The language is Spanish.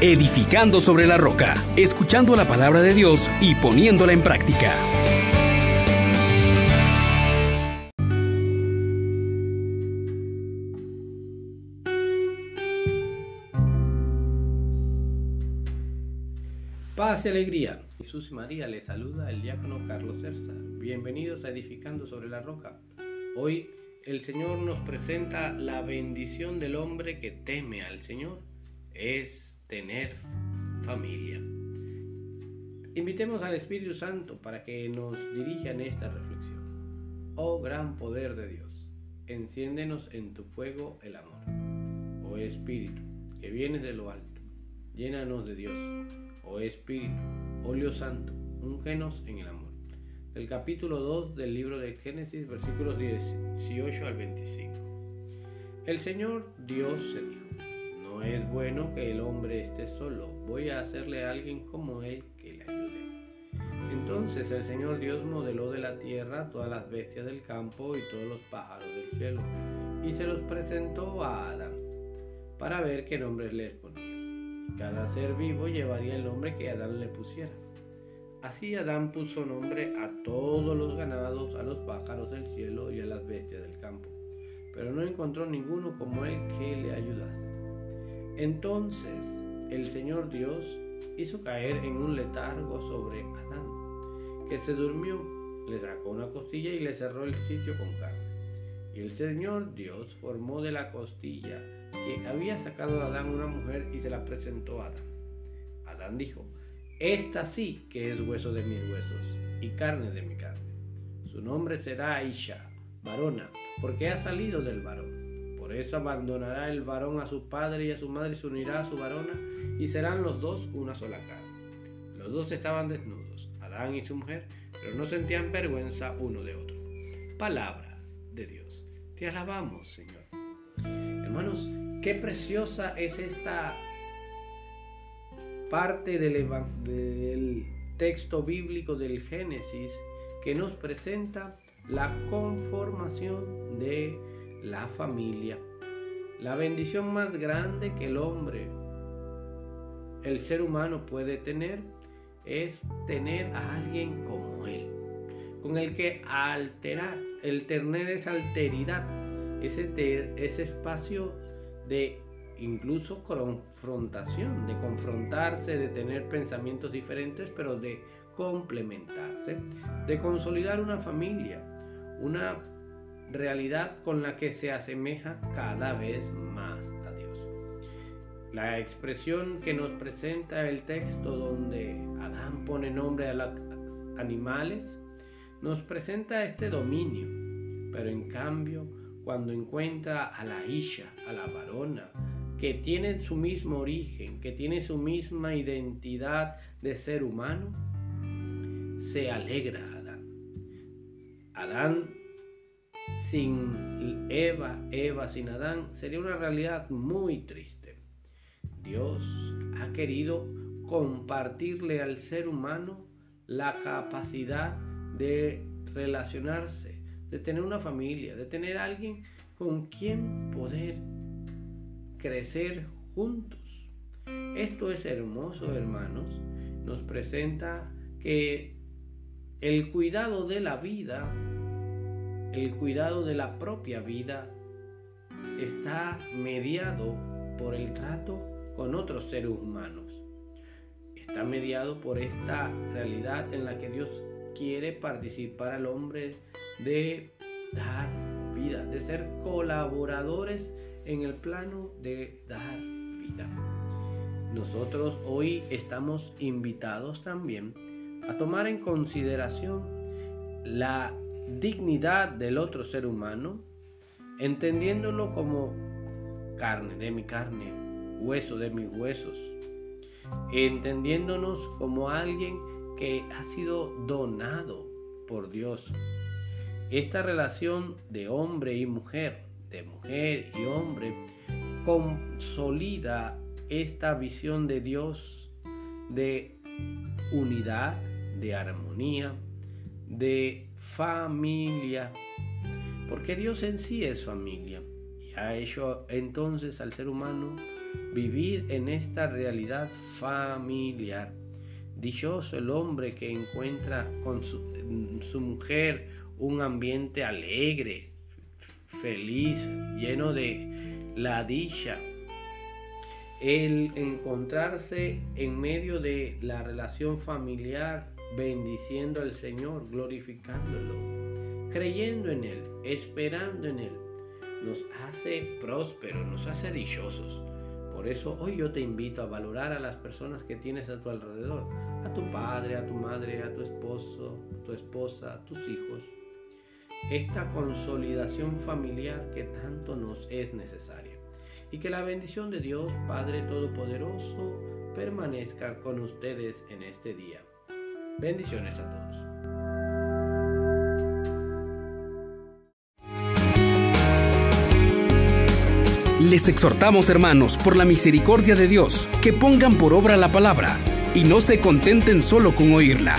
edificando sobre la roca, escuchando la palabra de Dios y poniéndola en práctica. Paz y alegría. Jesús y María les saluda el diácono Carlos Cerza. Bienvenidos a Edificando sobre la Roca. Hoy el Señor nos presenta la bendición del hombre que teme al Señor. Es tener familia. Invitemos al Espíritu Santo para que nos dirija en esta reflexión. Oh gran poder de Dios, enciéndenos en tu fuego el amor. Oh Espíritu, que vienes de lo alto, llénanos de Dios. Oh Espíritu, óleo santo, úngenos en el amor. Del capítulo 2 del libro de Génesis, versículos 18 al 25. El Señor Dios se dijo, no es bueno que el hombre esté solo. Voy a hacerle a alguien como él que le ayude. Entonces el Señor Dios modeló de la tierra todas las bestias del campo y todos los pájaros del cielo, y se los presentó a Adán, para ver qué nombres les ponía. Y cada ser vivo llevaría el nombre que Adán le pusiera. Así Adán puso nombre a todos los ganados, a los pájaros del cielo y a las bestias del campo, pero no encontró ninguno como él que le ayudase. Entonces el Señor Dios hizo caer en un letargo sobre Adán, que se durmió, le sacó una costilla y le cerró el sitio con carne. Y el Señor Dios formó de la costilla que había sacado Adán una mujer y se la presentó a Adán. Adán dijo, esta sí que es hueso de mis huesos y carne de mi carne. Su nombre será Aisha, varona, porque ha salido del varón. Por eso abandonará el varón a su padre y a su madre y se unirá a su varona y serán los dos una sola carne. Los dos estaban desnudos, Adán y su mujer, pero no sentían vergüenza uno de otro. Palabras de Dios. Te alabamos, Señor. Hermanos, qué preciosa es esta parte del, del texto bíblico del Génesis que nos presenta la conformación de la familia. La bendición más grande que el hombre, el ser humano puede tener, es tener a alguien como él, con el que alterar, el tener esa alteridad, ese, ese espacio de incluso confrontación, de confrontarse, de tener pensamientos diferentes, pero de complementarse, de consolidar una familia, una realidad con la que se asemeja cada vez más a Dios. La expresión que nos presenta el texto donde Adán pone nombre a los animales nos presenta este dominio, pero en cambio cuando encuentra a la Isha, a la varona, que tiene su mismo origen, que tiene su misma identidad de ser humano, se alegra Adán. Adán sin Eva, Eva sin Adán, sería una realidad muy triste. Dios ha querido compartirle al ser humano la capacidad de relacionarse, de tener una familia, de tener alguien con quien poder crecer juntos. Esto es hermoso, hermanos. Nos presenta que el cuidado de la vida el cuidado de la propia vida está mediado por el trato con otros seres humanos. Está mediado por esta realidad en la que Dios quiere participar al hombre de dar vida, de ser colaboradores en el plano de dar vida. Nosotros hoy estamos invitados también a tomar en consideración la dignidad del otro ser humano, entendiéndolo como carne de mi carne, hueso de mis huesos, entendiéndonos como alguien que ha sido donado por Dios. Esta relación de hombre y mujer, de mujer y hombre, consolida esta visión de Dios de unidad, de armonía, de familia. Porque Dios en sí es familia y ha hecho entonces al ser humano vivir en esta realidad familiar. Dichoso el hombre que encuentra con su, su mujer un ambiente alegre, feliz, lleno de la dicha. El encontrarse en medio de la relación familiar, bendiciendo al Señor, glorificándolo, creyendo en Él, esperando en Él, nos hace prósperos, nos hace dichosos. Por eso hoy yo te invito a valorar a las personas que tienes a tu alrededor, a tu padre, a tu madre, a tu esposo, tu esposa, tus hijos. Esta consolidación familiar que tanto nos es necesaria. Y que la bendición de Dios, Padre Todopoderoso, permanezca con ustedes en este día. Bendiciones a todos. Les exhortamos, hermanos, por la misericordia de Dios, que pongan por obra la palabra y no se contenten solo con oírla.